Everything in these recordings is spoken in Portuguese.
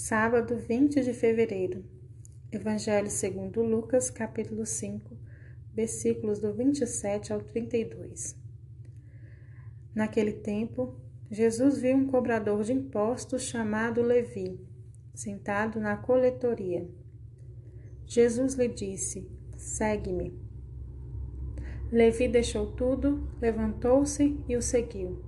Sábado 20 de fevereiro. Evangelho segundo Lucas, capítulo 5, versículos do 27 ao 32. Naquele tempo, Jesus viu um cobrador de impostos chamado Levi, sentado na coletoria. Jesus lhe disse: Segue-me. Levi deixou tudo, levantou-se e o seguiu.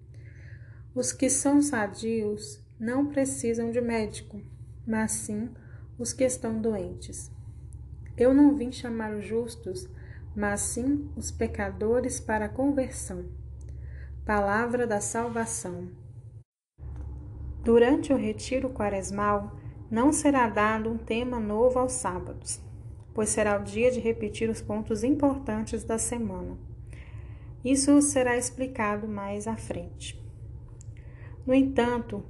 os que são sadios não precisam de médico, mas sim os que estão doentes. Eu não vim chamar os justos, mas sim os pecadores para a conversão. Palavra da salvação. Durante o retiro quaresmal, não será dado um tema novo aos sábados, pois será o dia de repetir os pontos importantes da semana. Isso será explicado mais à frente. No entanto,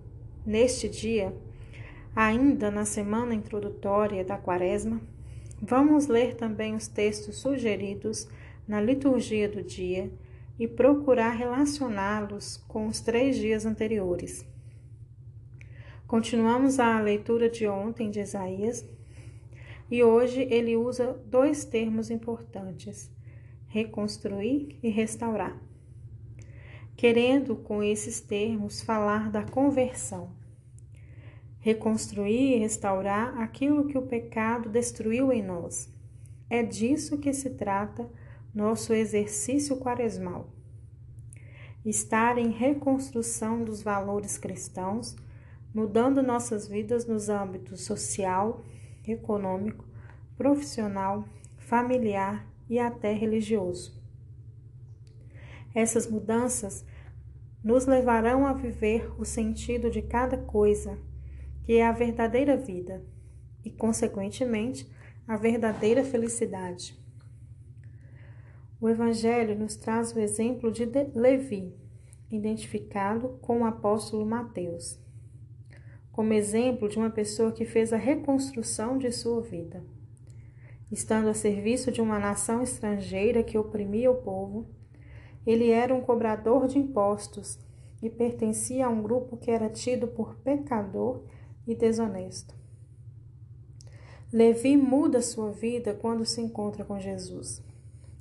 neste dia, ainda na semana introdutória da Quaresma, vamos ler também os textos sugeridos na liturgia do dia e procurar relacioná-los com os três dias anteriores. Continuamos a leitura de ontem de Isaías e hoje ele usa dois termos importantes: reconstruir e restaurar querendo com esses termos falar da conversão. Reconstruir e restaurar aquilo que o pecado destruiu em nós. É disso que se trata nosso exercício quaresmal. Estar em reconstrução dos valores cristãos, mudando nossas vidas nos âmbitos social, econômico, profissional, familiar e até religioso. Essas mudanças nos levarão a viver o sentido de cada coisa, que é a verdadeira vida, e, consequentemente, a verdadeira felicidade. O Evangelho nos traz o exemplo de Levi, identificado com o apóstolo Mateus, como exemplo de uma pessoa que fez a reconstrução de sua vida. Estando a serviço de uma nação estrangeira que oprimia o povo, ele era um cobrador de impostos e pertencia a um grupo que era tido por pecador e desonesto. Levi muda sua vida quando se encontra com Jesus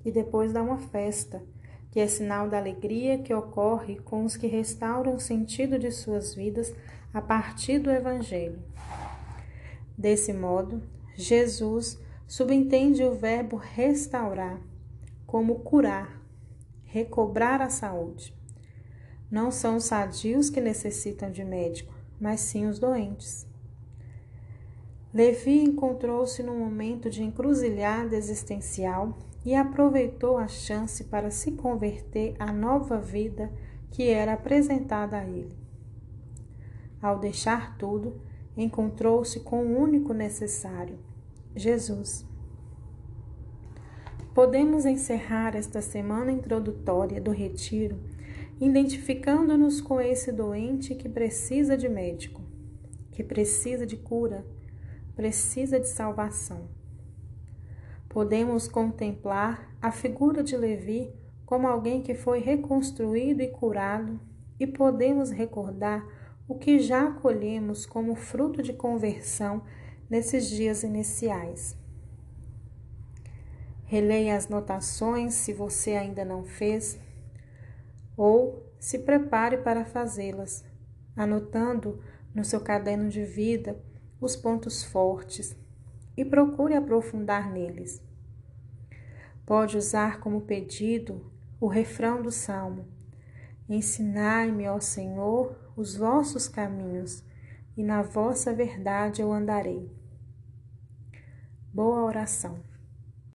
e depois dá uma festa, que é sinal da alegria que ocorre com os que restauram o sentido de suas vidas a partir do Evangelho. Desse modo, Jesus subentende o verbo restaurar como curar recobrar a saúde. Não são os sadios que necessitam de médico, mas sim os doentes. Levi encontrou-se num momento de encruzilhada existencial e aproveitou a chance para se converter à nova vida que era apresentada a ele. Ao deixar tudo, encontrou-se com o único necessário: Jesus. Podemos encerrar esta semana introdutória do retiro identificando-nos com esse doente que precisa de médico, que precisa de cura, precisa de salvação. Podemos contemplar a figura de Levi como alguém que foi reconstruído e curado, e podemos recordar o que já acolhemos como fruto de conversão nesses dias iniciais. Releia as notações se você ainda não fez, ou se prepare para fazê-las, anotando no seu caderno de vida os pontos fortes e procure aprofundar neles. Pode usar como pedido o refrão do salmo: Ensinai-me, ó Senhor, os vossos caminhos, e na vossa verdade eu andarei. Boa oração.